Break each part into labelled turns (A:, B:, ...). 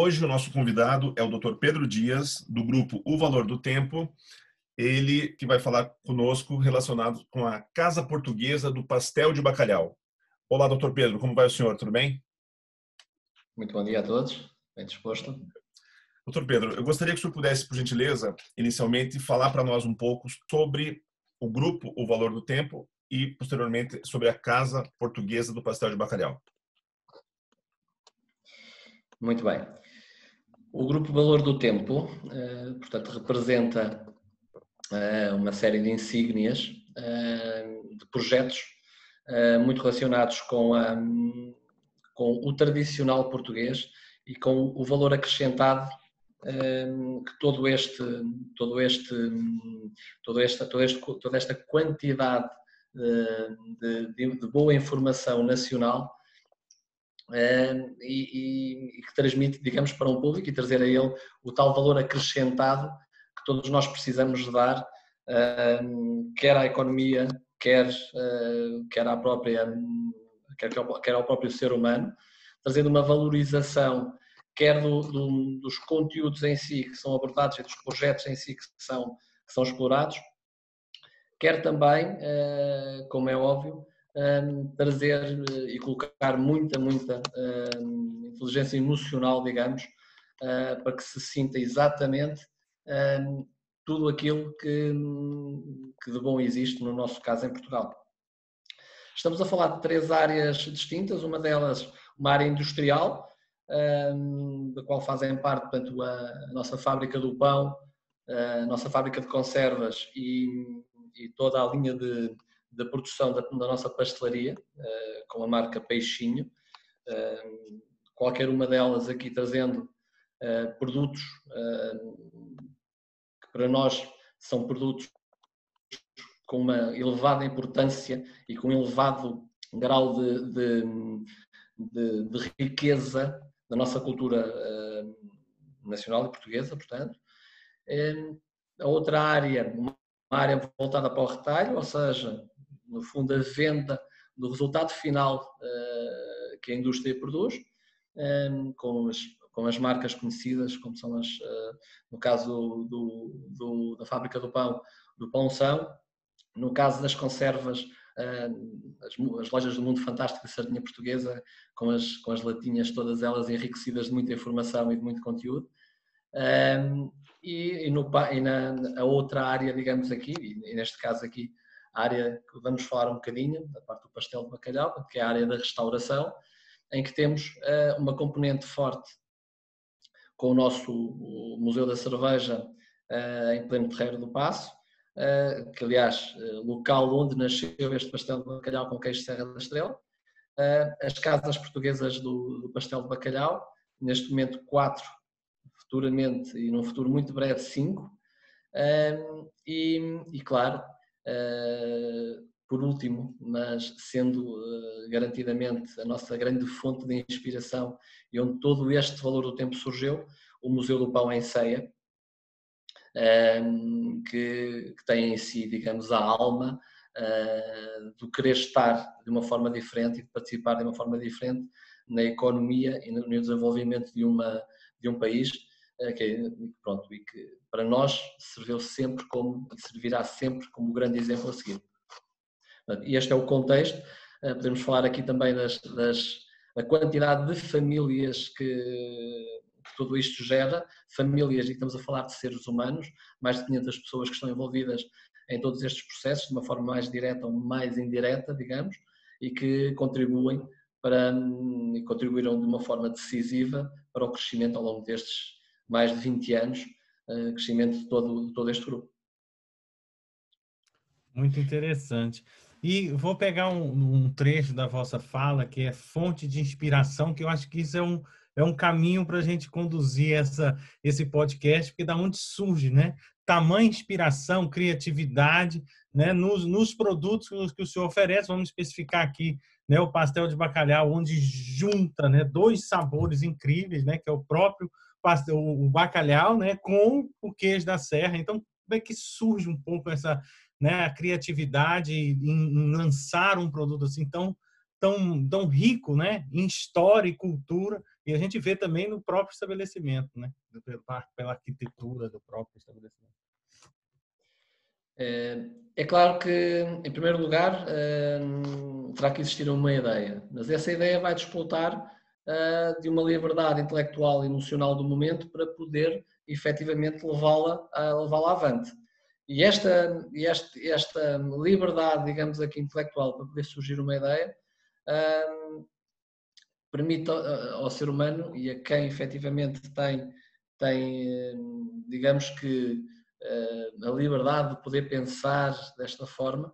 A: Hoje o nosso convidado é o Dr. Pedro Dias, do grupo O Valor do Tempo, ele que vai falar conosco relacionado com a Casa Portuguesa do Pastel de Bacalhau. Olá, doutor Pedro, como vai o senhor? Tudo bem?
B: Muito bom dia a todos, bem disposto.
A: Doutor Pedro, eu gostaria que o senhor pudesse, por gentileza, inicialmente falar para nós um pouco sobre o grupo O Valor do Tempo e, posteriormente, sobre a Casa Portuguesa do Pastel de Bacalhau.
B: Muito bem. O Grupo Valor do Tempo, eh, portanto, representa eh, uma série de insígnias eh, de projetos muito relacionados com, a, com o tradicional português e com o valor acrescentado que todo este, todo este, todo esta, todo este, toda esta quantidade de, de, de boa informação nacional E, e, que transmite, digamos, para um público e trazer a ele o tal valor acrescentado que todos nós precisamos dar, quer à economia, quer, uh, quer à própria, quer, quer ao próprio ser humano, trazendo uma valorização quer do, do, dos conteúdos em si que são abordados e dos projetos em si que são, que são explorados, quer também, como é óbvio, um, trazer eh, e colocar muita, muita um, inteligência emocional, digamos, uh, para que se sinta exatamente tudo aquilo que, que de bom existe no nosso caso em Portugal. Estamos a falar de três áreas distintas, uma delas uma área industrial, da qual fazem parte portanto, a nossa fábrica do pão, a nossa fábrica de conservas e, e toda a linha de, da produção da, da nossa pastelaria, uh, com a marca Peixinho. Uh, qualquer uma delas aqui trazendo uh, produtos que para nós são produtos com uma elevada importância e com um elevado grau de, de, de, de riqueza da nossa cultura nacional e portuguesa, portanto. A outra área, uma área voltada para o retalho, ou seja, no fundo, a venda do resultado final uh, que a indústria produz, um, ehm, com, as, com as marcas conhecidas, como são as, uh, no caso do, do, da fábrica do pão, do Pão São, no caso das conservas, as, as, lojas do Mundo Fantástico de Sardinha Portuguesa, com as, com as latinhas todas elas enriquecidas de muita informação e de muito conteúdo. Um, e, e, no, e na, outra área, digamos aqui, e neste caso aqui, área que vamos falar um bocadinho, da parte do pastel de bacalhau, que é a área da restauração, em que temos uh, uma componente forte com o nosso o Museu da Cerveja uh, em pleno terreiro do Passo, uh, que aliás, local onde nasceu este pastel de bacalhau com queijo Serra da Estrela, as casas portuguesas do, do pastel de bacalhau, neste momento quatro, futuramente e num futuro muito breve cinco, e, e claro, eh, por último, mas sendo uh, garantidamente a nossa grande fonte de inspiração e onde todo este valor do tempo surgiu, o Museu do Pão em Ceia, um, que, tem em si, digamos, a alma uh, do querer estar de uma forma diferente e de participar de uma forma diferente na economia e no, desenvolvimento de, uma, de um país que, pronto, e que para nós serviu sempre como e servirá sempre como grande exemplo a seguir. E este é o contexto. Eh, podemos falar aqui também das, das da quantidade de famílias que, tudo isto gera, famílias, e estamos a falar de seres humanos, mais de 500 pessoas que estão envolvidas em todos estes processos, de uma forma mais direta ou mais indireta, digamos, e que contribuem para, e contribuíram de uma forma decisiva para o crescimento ao longo destes mais de 20 anos uh, crescimento de todo, todo este grupo.
C: Muito interessante. E vou pegar um, um, trecho da vossa fala, que é fonte de inspiração, que eu acho que isso é um, é um caminho para a gente conduzir essa, esse podcast, porque da onde surge, né? Tamanha inspiração, criatividade, né? Nos, nos produtos que o senhor oferece, vamos especificar aqui, né? O pastel de bacalhau, onde junta, né? Dois sabores incríveis, né? Que é o próprio o bacalhau, né? Com o queijo da serra. Então, como é que surge um pouco essa né, a criatividade em, em lançar um produto assim tão tão, tão rico né, em história e cultura, e a gente vê também no próprio estabelecimento, né, pela, pela arquitetura do próprio estabelecimento.
B: É, é claro que, em primeiro lugar, é, terá que existir uma ideia, mas essa ideia vai disputar é, de uma liberdade intelectual e emocional do momento para poder efetivamente levá-la levá avante. E esta, esta, esta liberdade, digamos aqui, intelectual para poder surgir uma ideia, um, permite ao, ser humano e a quem efetivamente tem, tem digamos que, a liberdade de poder pensar desta forma,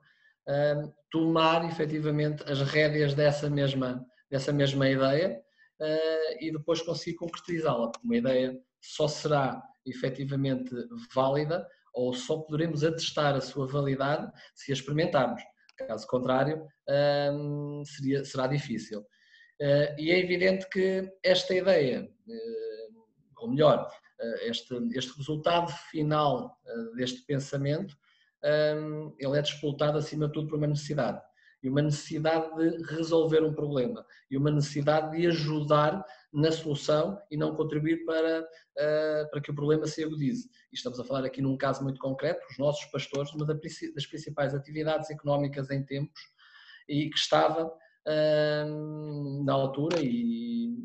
B: tomar efetivamente as rédeas dessa mesma, dessa mesma ideia e depois conseguir concretizá-la, porque uma ideia só será efetivamente válida ou só poderemos atestar a sua validade se a experimentarmos. Caso contrário, hum, seria, será difícil. Uh, e é evidente que esta ideia, uh, ou melhor, uh, este, este resultado final deste pensamento, um, ele é disputado acima de tudo por uma necessidade. E uma necessidade de resolver um problema. E uma necessidade de ajudar na solução e não contribuir para, uh, para que o problema se agudize. E estamos a falar aqui num caso muito concreto, os nossos pastores, uma das principais atividades económicas em tempos e que estava uh, na altura e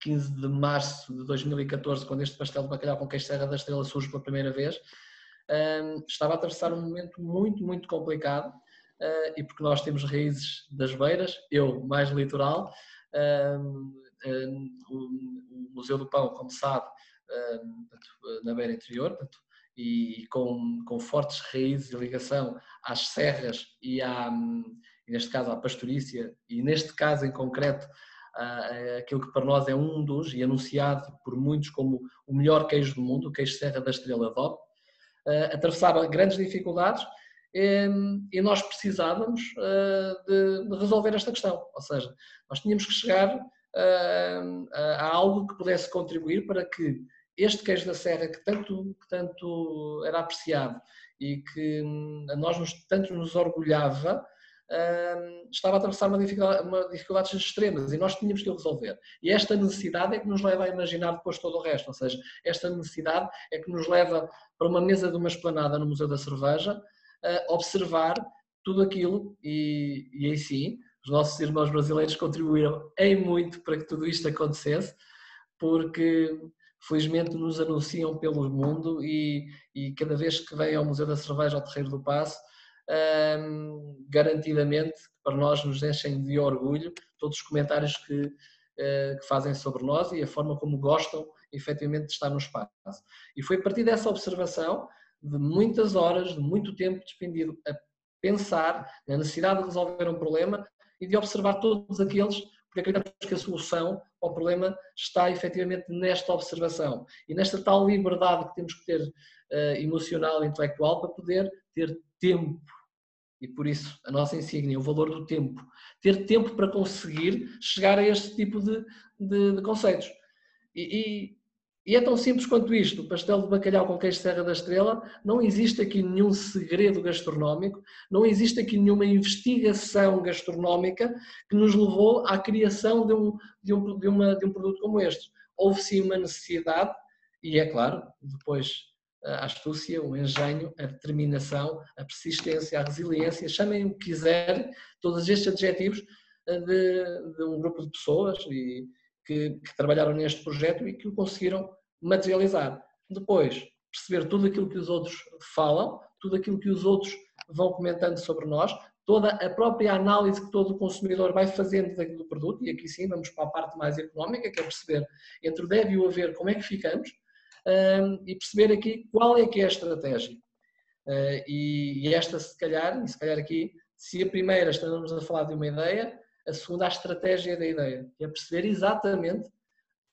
B: 15 de março de 2014, quando este pastel de bacalhau com queijo Serra da Estrela surge pela primeira vez, uh, estava a atravessar um momento muito, muito complicado e porque nós temos raízes das beiras, eu mais litoral, o Museu do Pão, como sabe, na beira interior, e com, com fortes raízes de ligação às serras e, à, e neste caso à pastorícia, e neste caso em concreto aquilo que para nós é um dos, e anunciado por muitos como o melhor queijo do mundo, o queijo Serra da Estrela DOP, atravessava grandes dificuldades e nós precisávamos de resolver esta questão, ou seja, nós tínhamos que chegar a algo que pudesse contribuir para que este queijo da serra que tanto, que tanto era apreciado e que hum, a nós nos, tanto nos orgulhava, estava a atravessar uma dificuldade, uma dificuldades extremas e nós tínhamos que resolver. E esta necessidade é que nos leva a imaginar depois todo o resto, ou seja, esta necessidade é que nos leva para uma mesa de uma esplanada no Museu da Cerveja, a observar tudo aquilo e, e aí sim os nossos irmãos brasileiros contribuíram em muito para que tudo isto acontecesse, porque felizmente nos anunciam pelo mundo e, e cada vez que vêm ao Museu da Cerveja, ao Terreiro do Passo, um, garantidamente para nós nos enchem de orgulho todos os comentários que, uh, que, fazem sobre nós e a forma como gostam efetivamente de estar no espaço. E foi a partir dessa observação, de muitas horas, de muito tempo despendido a pensar na necessidade de resolver um problema, e de observar todos aqueles, porque acreditamos que a solução ao problema está efetivamente nesta observação e nesta tal liberdade que temos que ter uh, emocional e intelectual para poder ter tempo. E por isso a nossa insígnia, o valor do tempo. Ter tempo para conseguir chegar a este tipo de, de, de conceitos. E, e é tão simples quanto isto: o pastel de bacalhau com queijo Serra da Estrela. Não existe aqui nenhum segredo gastronómico, não existe aqui nenhuma investigação gastronómica que nos levou à criação de um, de um, de uma, de um produto como este. Houve sim uma necessidade, e é claro, depois a astúcia, o engenho, a determinação, a persistência, a resiliência, chamem o que quiserem, todos estes adjetivos eh, de, de um grupo de pessoas e, que, que, trabalharam neste projeto e que o conseguiram materializar. Depois, perceber tudo aquilo que os outros falam, tudo aquilo que os outros vão comentando sobre nós, toda a própria análise que todo o consumidor vai fazendo do produto, e aqui sim vamos para a parte mais económica, que é perceber entre o deve e o haver como é que ficamos, um, e perceber aqui qual é que é a estratégia. Uh, e, e, esta, se calhar, e se calhar aqui, se a primeira estamos a falar de uma ideia, a segunda a estratégia da ideia, que é perceber exatamente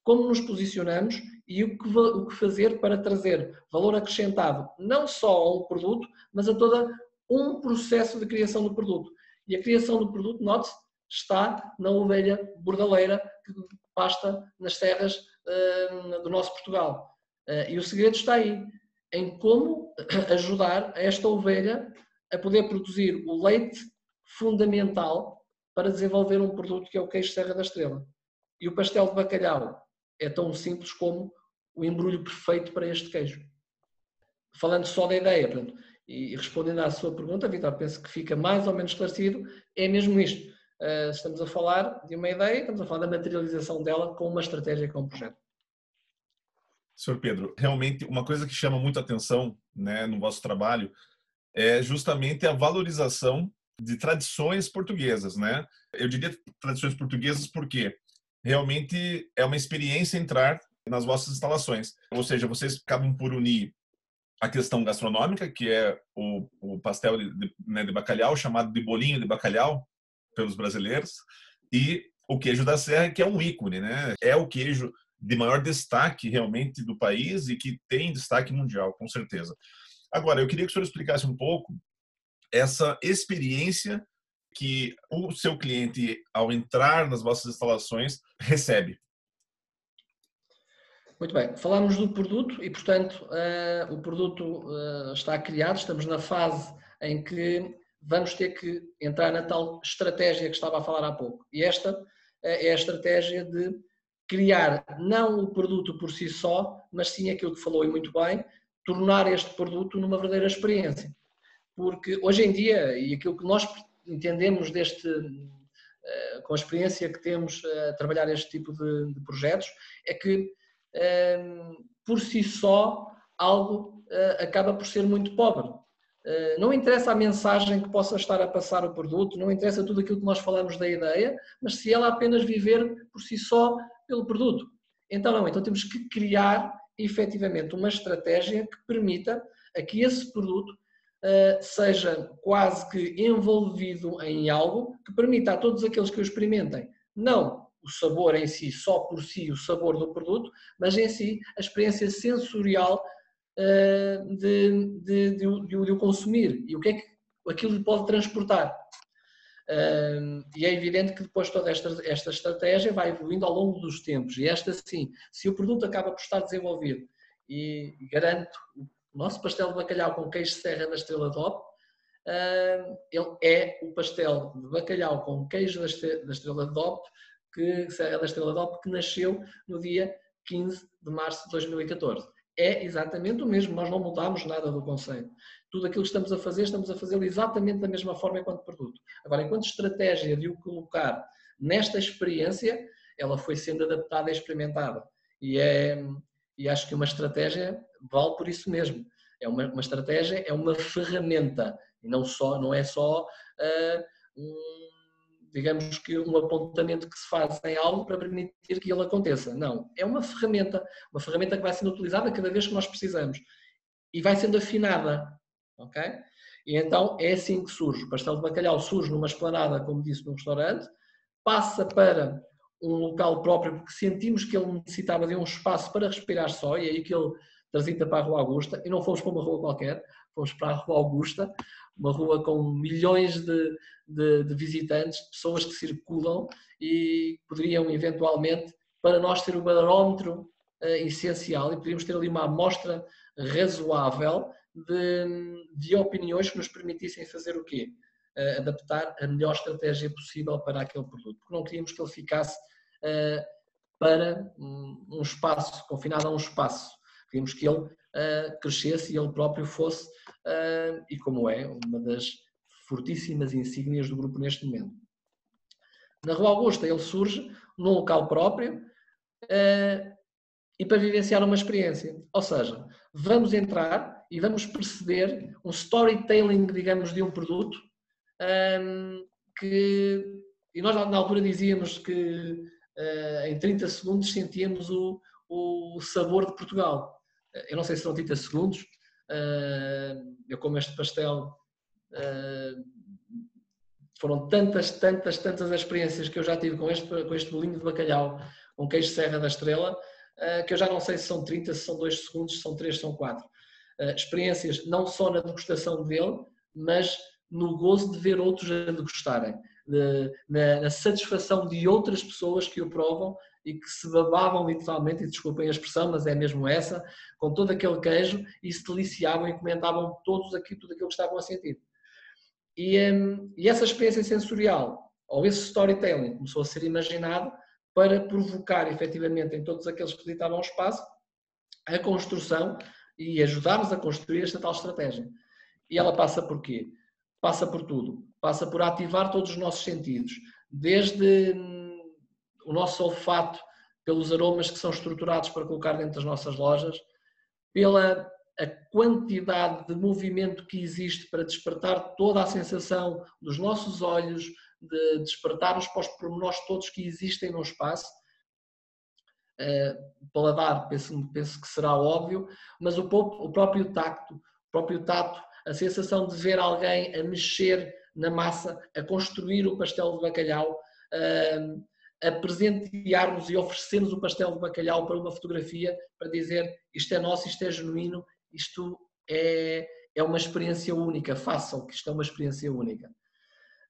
B: como nos posicionamos e o que, o que fazer para trazer valor acrescentado, não só a um produto, mas a todo um processo de criação do produto. E a criação do produto, note-se, está na ovelha bordaleira que pasta nas serras uh, do nosso Portugal. Uh, e o segredo está aí, em como ajudar esta ovelha a poder produzir o leite fundamental para desenvolver um produto que é o queijo Serra da Estrela. E o pastel de bacalhau é tão simples como o embrulho perfeito para este queijo. Falando só da ideia, e respondendo à sua pergunta, Vitor, penso que fica mais ou menos esclarecido, é mesmo isto. Uh, estamos a falar de uma ideia, estamos a falar da materialização dela com uma estratégia, com um projeto.
A: Senhor Pedro, realmente uma coisa que chama muito atenção né, no vosso trabalho é justamente a valorização de tradições portuguesas, né? Eu diria tradições portuguesas porque realmente é uma experiência entrar nas vossas instalações. Ou seja, vocês acabam por unir a questão gastronômica, que é o, o pastel de, de, né, de, bacalhau, chamado de bolinho de bacalhau pelos brasileiros, e o queijo da serra, que é um ícone, né? É o queijo de maior destaque realmente do país e que tem destaque mundial, com certeza. Agora, eu queria que o senhor explicasse um pouco essa experiência que o seu cliente, ao entrar nas vossas instalações, recebe.
B: Muito bem, falamos do produto e, portanto, uh, o produto uh, está criado, estamos na fase em que vamos ter que entrar na tal estratégia que estava a falar há pouco. E esta uh, é a estratégia de criar não o produto por si só, mas sim aquilo que falou e muito bem, tornar este produto numa verdadeira experiência. Porque hoje em dia, e aquilo que nós entendemos deste, com a experiência que temos a trabalhar este tipo de, de projetos, é que por si só, algo acaba por ser muito pobre. Não interessa a mensagem que possa estar a passar o produto, não interessa tudo aquilo que nós falamos da ideia, mas se ela apenas viver por si só pelo produto. Então não, então temos que criar efetivamente uma estratégia que permita a que esse produto seja quase que envolvido em algo que permita a todos aqueles que o experimentem, não o sabor em si, só por si, o sabor do produto, mas em si a experiência sensorial uh, de, de, de, de, o consumir e o que é que aquilo pode transportar. Uh, e é evidente que depois toda esta, esta estratégia vai evoluindo ao longo dos tempos. E esta sim, se o produto acaba por estar desenvolvido e, garanto o nosso pastel de bacalhau com queijo serra da Estrela Top, uh, ele é o pastel de bacalhau com queijo da Estrela Top que Serra da Estrela d'Alpe, que nasceu no dia 15 de março de 2014. É exatamente o mesmo, nós não mudámos nada do conceito. Tudo aquilo que estamos a fazer, estamos a fazê-lo exatamente da mesma forma enquanto produto. Agora, enquanto estratégia de o colocar nesta experiência, ela foi sendo adaptada e experimentada. E, é, e acho que uma estratégia vale por isso mesmo. É uma, uma estratégia, é uma ferramenta, e não, só, não é só uh, um digamos que um apontamento que se faz em algo para permitir que ele aconteça. Não, é uma ferramenta, uma ferramenta que vai sendo utilizada cada vez que nós precisamos e vai sendo afinada, ok? E então é assim que surge. O pastel de bacalhau surge numa esplanada, como disse, num restaurante, passa para um local próprio porque sentimos que ele necessitava de um espaço para respirar só e é aí que ele transita para a Rua Augusta e não fomos para uma rua qualquer, fomos para a Rua Augusta, uma rua com milhões de, de, de visitantes, pessoas que circulam e poderiam eventualmente, para nós ter o barómetro uh, essencial e poderíamos ter ali uma amostra razoável de, de opiniões que nos permitissem fazer o quê? Uh, adaptar a melhor estratégia possível para aquele produto, porque não queríamos que ele ficasse uh, para um, espaço, confinado a um espaço. Queríamos que ele uh, crescesse e ele próprio fosse, e como é, uma das fortíssimas insígnias do grupo neste momento. Na Rua Augusta ele surge num local próprio e para vivenciar uma experiência. Ou seja, vamos entrar e vamos perceber um storytelling, digamos, de um produto um, que, e nós na altura dizíamos que uh, em 30 segundos sentíamos o, o sabor de Portugal. Eu não sei se são 30 segundos, uh, eu como este pastel Uh, foram tantas, tantas, tantas experiências que eu já tive com este, com este bolinho de bacalhau, com queijo Serra da Estrela, que eu já não sei se são 30, se são 2 segundos, se são 3, se são 4. Experiências não só na degustação dele, mas no gozo de ver outros a degustarem, na, na satisfação de outras pessoas que o provam e que se babavam literalmente, e desculpem a expressão, mas é mesmo essa, com todo aquele queijo e se deliciavam e comentavam todos aqui, tudo aquilo que estavam a sentir. E, um, e essa experiência sensorial, ou esse storytelling, começou a ser imaginado para provocar efetivamente em todos aqueles que visitavam o espaço a construção e ajudar-nos a construir esta tal estratégia. E ela passa por quê? Passa por tudo. Passa por ativar todos os nossos sentidos, desde hum, o nosso olfato, pelos aromas que são estruturados para colocar dentro das nossas lojas, pela a quantidade de movimento que existe para despertar toda a sensação dos nossos olhos, de despertarmos para os pormenores todos que existem no espaço. Uh, paladar, penso, penso que será óbvio, mas o, o próprio tacto, o próprio tato, a sensação de ver alguém a mexer na massa, a construir o pastel de bacalhau, a presentearmos e oferecermos o pastel de bacalhau para uma fotografia, para dizer isto é nosso, isto é genuíno, isto é, é uma experiência única, façam que isto é uma experiência única.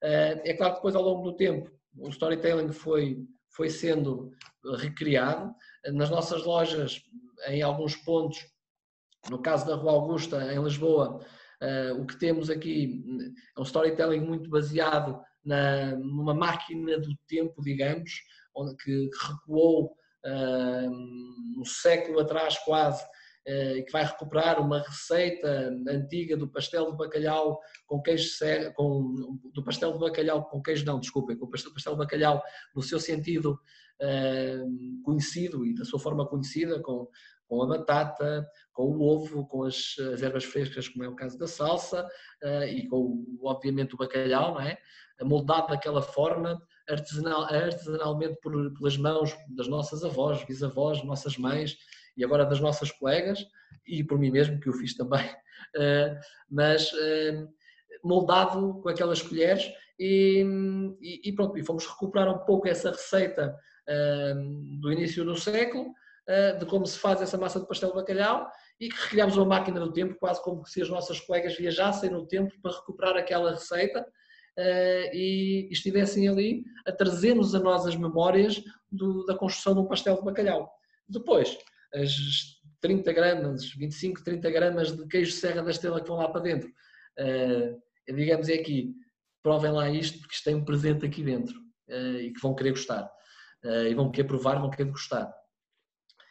B: Eh, é claro que depois ao longo do tempo o storytelling foi, foi sendo recriado. Nas nossas lojas, em alguns pontos, no caso da Rua Augusta, em Lisboa, eh, o que temos aqui é um storytelling muito baseado na, numa máquina do tempo, digamos, onde, que recuou uh, um século atrás quase eh, que vai recuperar uma receita antiga do pastel de bacalhau com queijo com do pastel de bacalhau com queijo não, desculpem, com o pastel, pastel de bacalhau no seu sentido uh, conhecido e da sua forma conhecida, com, com a batata, com o ovo, com as, as ervas frescas, como é o caso da salsa, uh, e com, obviamente, o bacalhau, não é? Moldado daquela forma, artesanal, artesanalmente por, pelas mãos das nossas avós, bisavós, nossas mães, e agora das nossas colegas e por mim mesmo, que eu fiz também, eh, mas eh, moldado com aquelas colheres e, e, pronto, e fomos recuperar um pouco essa receita eh, do início do século, de como se faz essa massa de pastel de bacalhau e que recriámos uma máquina do tempo, quase como se as nossas colegas viajassem no tempo para recuperar aquela receita e estivessem ali a trazer-nos a nós as memórias do, da construção de um pastel de bacalhau. Depois, as 30 gramas, 25, 30 gramas de queijo Serra da Estrela que vão lá para dentro. Uh, digamos, é aqui, provem lá isto, porque isto tem um presente aqui dentro e que vão querer gostar. Uh, e vão querer provar, vão querer gostar.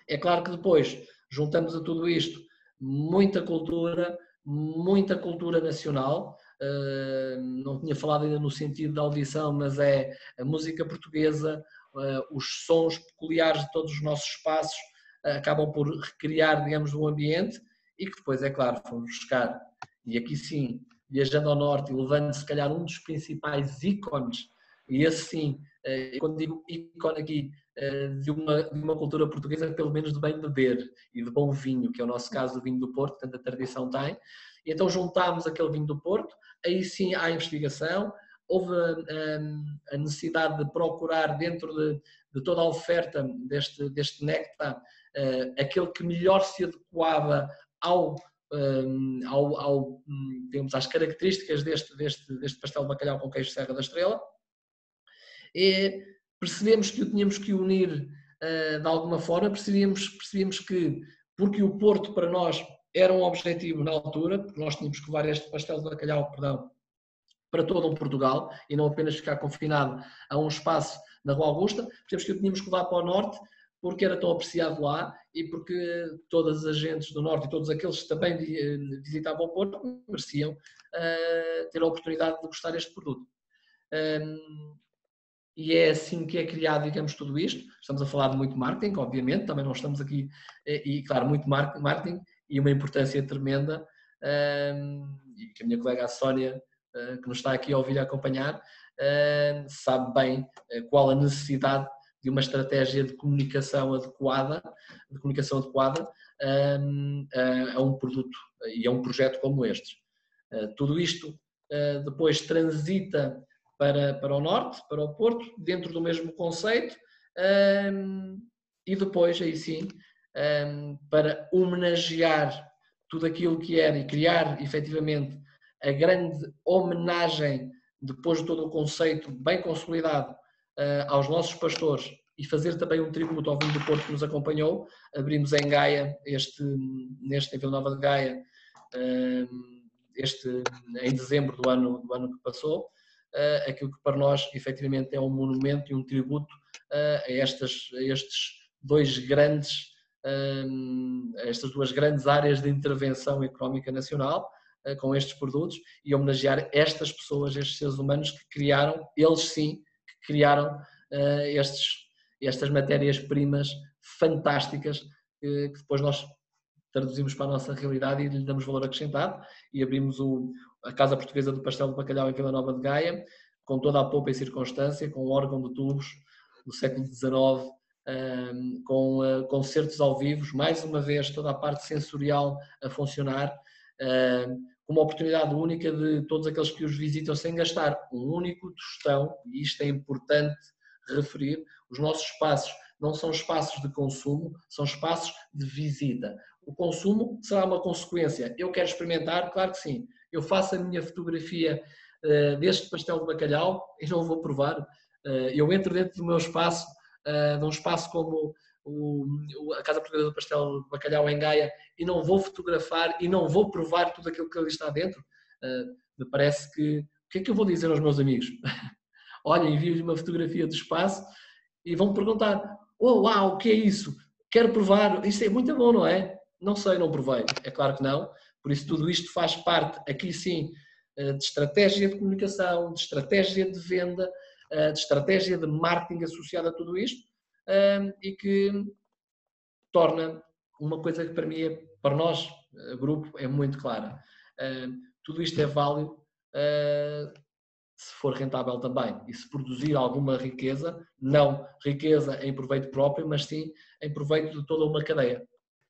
B: É claro que depois juntamos a tudo isto muita cultura, muita cultura nacional. não tinha falado ainda no sentido da audição, mas é a música portuguesa, os sons peculiares de todos os nossos espaços, acabam por recriar, digamos, o ambiente e que depois, é claro, fomos buscar, e aqui sim, viajando ao norte e levando se calhar um dos principais ícones, e esse sim, eh, quando digo ícone aqui, eh, de uma, de uma cultura portuguesa, pelo menos de bem beber e de bom vinho, que é o nosso caso, o vinho do Porto, tanta tradição tem. E então juntámos aquele vinho do Porto, aí sim há investigação, houve a, a necessidade de procurar dentro de, de toda a oferta deste, deste néctar uh, aquele que melhor se adequava ao, um, eh, ao, ao digamos, às características deste, deste, deste pastel de bacalhau com queijo Serra da Estrela. E percebemos que o tínhamos que unir uh, de alguma forma, percebíamos, percebíamos que, porque o Porto para nós era um objetivo na altura, porque nós tínhamos que levar este pastel de bacalhau, perdão, para todo um Portugal e não apenas ficar confinado a um espaço na Rua Augusta, percebemos que o tínhamos que levar para o Norte porque era tão apreciado lá e porque todas as agentes do Norte e todos aqueles que também eh, visitavam o Porto mereciam uh, ter a oportunidade de gostar deste produto. Um, e é assim que é criado, digamos, tudo isto. Estamos a falar de muito marketing, obviamente, também não estamos aqui, eh, e claro, muito marketing e uma importância tremenda, um, e que a minha colega a Sónia, uh, que nos está aqui a ouvir a acompanhar, uh, sabe bem uh, qual a necessidade de uma estratégia de comunicação adequada, de comunicação adequada um, a, um produto e a um projeto como este. Tudo isto depois transita para, para o norte, para o Porto, dentro do mesmo conceito, um, e depois, aí sim, um, para homenagear tudo aquilo que era e criar efetivamente a grande homenagem, depois de todo o conceito bem consolidado, uh, aos nossos pastores e fazer também um tributo ao vinho do Porto que nos acompanhou. Abrimos em Gaia, este, neste em Vila Nova de Gaia, este, em dezembro do ano, do ano que passou, uh, aquilo que para nós efetivamente é um monumento e um tributo uh, a, estas, a estes dois grandes, a estas duas grandes áreas de intervenção económica nacional uh, com estes produtos e homenagear estas pessoas, estes seres humanos que criaram, eles sim, que criaram estes, estas matérias-primas fantásticas que depois nós traduzimos para a nossa realidade e lhe damos valor acrescentado e abrimos o, a Casa Portuguesa do Pastel de Bacalhau em Vila Nova de Gaia, com toda a poupa e circunstância, com um órgão de tubos do século XIX, um, com uh, concertos ao vivo, mais uma vez toda a parte sensorial a funcionar, uh, com uma oportunidade única de todos aqueles que os visitam sem gastar um único tostão, e isto é importante referir, os nossos espaços não são espaços de consumo, são espaços de visita. O consumo será uma consequência. Eu quero experimentar? Claro que sim. Eu faço a minha fotografia uh, deste pastel de bacalhau e não vou provar. Uh, eu entro dentro do meu espaço, uh, de um espaço como o, a Casa Portuguesa do Pastel de Bacalhau em Gaia e não vou fotografar e não vou provar tudo aquilo que ali está dentro. me parece que. O que é que eu vou dizer aos meus amigos? Olha, envio-lhes uma fotografia do espaço e vão perguntar: Oh, uau, o que é isso? Quero provar. Isto é muito bom, não é? Não sei, não provei. É claro que não. Por isso, tudo isto faz parte, aqui sim, eh, de estratégia de comunicação, de estratégia de venda, eh, de estratégia de marketing associada a tudo isto eh, e que torna uma coisa que para mim, é, para nós, grupo, é muito clara. Tudo isto é válido se for rentável também e se produzir alguma riqueza, não riqueza em proveito próprio, mas sim em proveito de toda uma cadeia.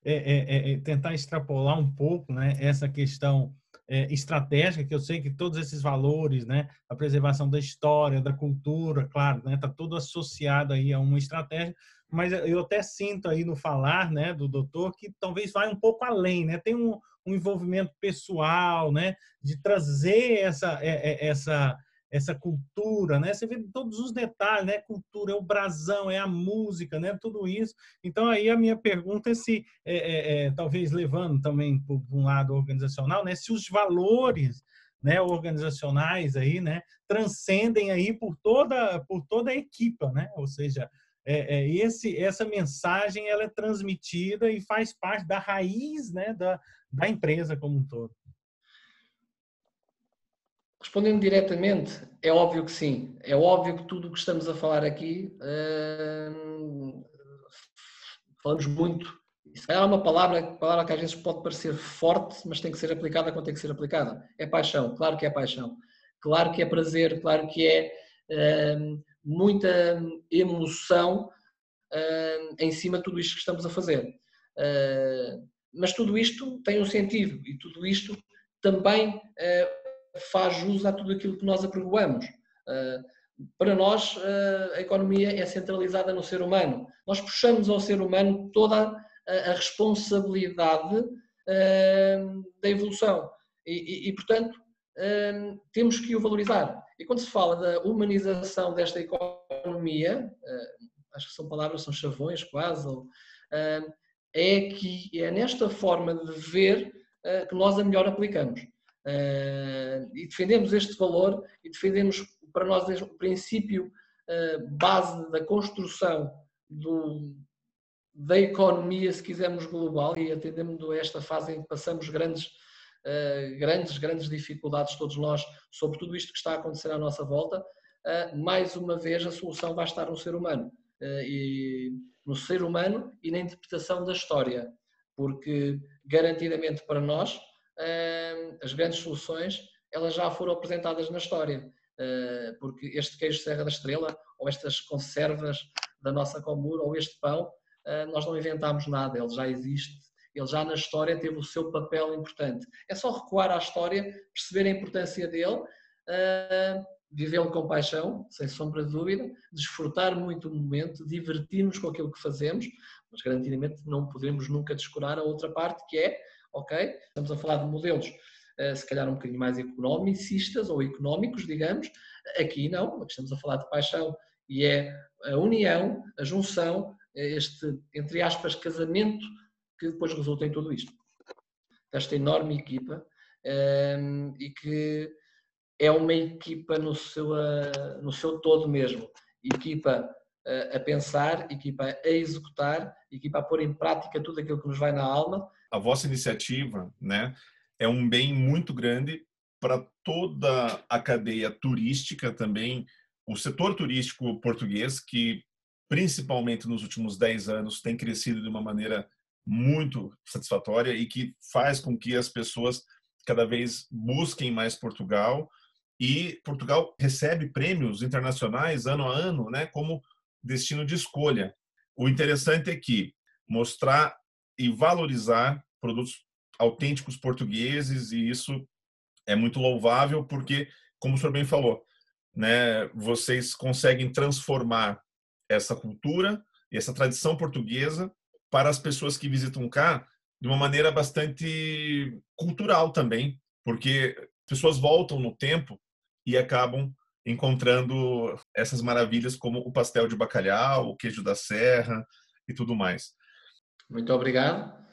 C: É, é, é, é tentar extrapolar um pouco né, essa questão é, estratégica, que eu sei que todos esses valores, né, a preservação da história, da cultura, claro, está né, tá tudo associado aí a uma estratégia, mas eu até sinto aí no falar né, do doutor que talvez vai um pouco além, né, tem um, um envolvimento pessoal, né, de trazer essa, é, essa essa cultura, né? Você vê todos os detalhes, né? Cultura é o brasão, é a música, né? Tudo isso. Então aí a minha pergunta é se, é, é, é, talvez levando também por um lado organizacional, né? Se os valores né, organizacionais aí, né, transcendem aí por toda por toda a equipa, né? Ou seja, é, é, esse essa mensagem ela é transmitida e faz parte da raiz, né, da, da empresa como um todo.
B: Respondendo diretamente, é óbvio que sim. É óbvio que tudo o que estamos a falar aqui, hum, falamos muito. Isso é uma palavra, palavra que às vezes pode parecer forte, mas tem que ser aplicada quando tem que ser aplicada. É paixão, claro que é paixão. Claro que é prazer, claro que é hum, muita emoção hum, em cima de tudo isto que estamos a fazer. Mas tudo isto tem um sentido e tudo isto também hum, faz jus a tudo aquilo que nós apregoamos. Ah, para nós, ah, a economia é centralizada no ser humano. Nós puxamos ao ser humano toda a responsabilidade ah, da evolução e, e, portanto, temos que o valorizar. E quando se fala da humanização desta economia, acho que são palavras, são chavões quase, é que é nesta forma de ver que nós a melhor aplicamos. Uh, e defendemos este valor e defendemos para nós o princípio uh, base da construção do, da economia, se quisermos, global e atendemos a esta fase em que passamos grandes, uh, grandes, grandes dificuldades todos nós sobre tudo isto que está a acontecer à nossa volta, mais uma vez a solução vai estar no ser humano. e no ser humano e na interpretação da história, porque garantidamente para nós as grandes soluções elas já foram apresentadas na história, ah, porque este queijo Serra da Estrela, ou estas conservas da nossa comuna, ou este pão, ah, nós não inventámos nada, ele já existe, ele já na história teve o seu papel importante. É só recuar à história, perceber a importância dele, ah, vivê-lo com paixão, sem sombra de dúvida, desfrutar muito o momento, divertir-nos com aquilo que fazemos, mas garantidamente não podemos nunca descurar a outra parte que é, ok, estamos a falar de modelos eh, se calhar um bocadinho mais economicistas ou económicos, digamos, aqui não, aqui estamos a falar de paixão e é a união, a junção, este, entre aspas, casamento que depois resulta em tudo isto. Esta enorme equipa ehm, e que é uma equipa no seu, no seu todo mesmo. Equipa a pensar, equipa a executar, equipa a pôr em prática tudo aquilo que nos vai na alma.
A: A vossa iniciativa né, é um bem muito grande para toda a cadeia turística também, o setor turístico português, que principalmente nos últimos 10 anos tem crescido de uma maneira muito satisfatória e que faz com que as pessoas cada vez busquem mais Portugal e Portugal recebe prêmios internacionais ano a ano, né, como destino de escolha. O interessante é que mostrar e valorizar produtos autênticos portugueses e isso é muito louvável porque, como o senhor bem falou, né, vocês conseguem transformar essa cultura e essa tradição portuguesa para as pessoas que visitam cá de uma maneira bastante cultural também, porque pessoas voltam no tempo e acabam encontrando essas maravilhas como o pastel de bacalhau, o queijo da serra e tudo mais.
B: Muito obrigado.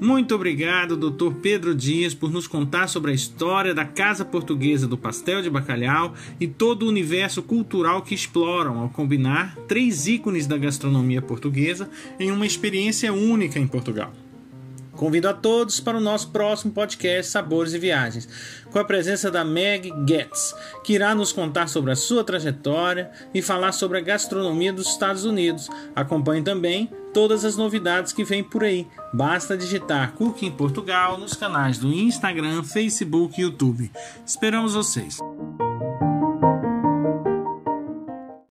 C: Muito obrigado, Dr. Pedro Dias, por nos contar sobre a história da Casa Portuguesa do Pastel de Bacalhau e todo o universo cultural que exploram ao combinar três ícones da gastronomia portuguesa em uma experiência única em Portugal. Convido a todos para o nosso próximo podcast Sabores e Viagens, com a presença da Meg Getz, que irá nos contar sobre a sua trajetória e falar sobre a gastronomia dos Estados Unidos. Acompanhe também todas as novidades que vêm por aí. Basta digitar Cooking Portugal nos canais do Instagram, Facebook e YouTube. Esperamos vocês!